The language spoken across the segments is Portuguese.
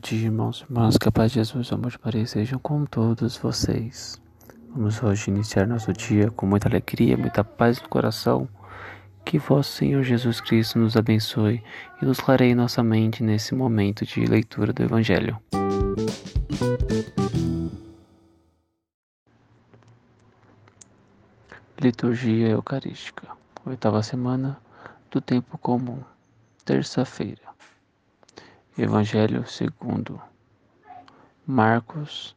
Dia, irmãos e irmãs, que a paz de Jesus o amor de Maria sejam com todos vocês. Vamos hoje iniciar nosso dia com muita alegria, muita paz no coração. Que vosso Senhor Jesus Cristo nos abençoe e nos clareie nossa mente nesse momento de leitura do Evangelho. Liturgia Eucarística, oitava semana do tempo comum, terça-feira. Evangelho segundo Marcos,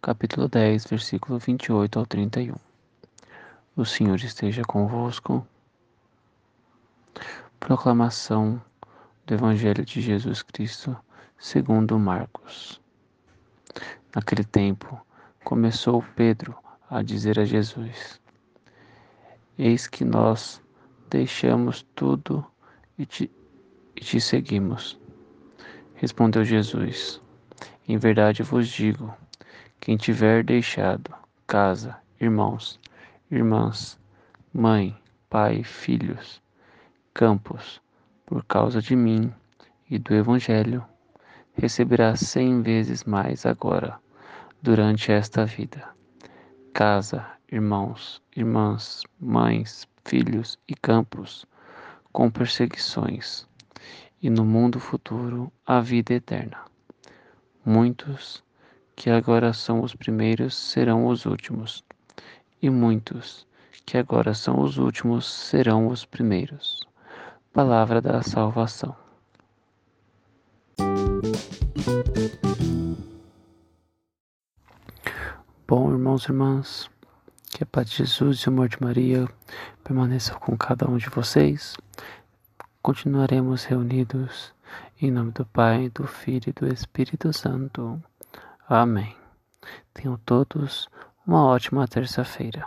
capítulo 10, versículo 28 ao 31. O Senhor esteja convosco. Proclamação do Evangelho de Jesus Cristo, segundo Marcos. Naquele tempo, começou Pedro a dizer a Jesus: Eis que nós deixamos tudo e te, e te seguimos. Respondeu Jesus: Em verdade vos digo: quem tiver deixado casa, irmãos, irmãs, mãe, pai, filhos, campos, por causa de mim e do Evangelho, receberá cem vezes mais agora, durante esta vida. Casa, irmãos, irmãs, mães, filhos e campos, com perseguições e no mundo futuro a vida eterna. Muitos que agora são os primeiros serão os últimos, e muitos que agora são os últimos serão os primeiros. Palavra da salvação. Bom, irmãos e irmãs, que a paz de Jesus e o amor de Maria permaneçam com cada um de vocês continuaremos reunidos em nome do Pai, do Filho e do Espírito Santo. Amém. Tenham todos uma ótima terça-feira.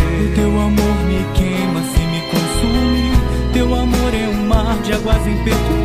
de águas impetuosas.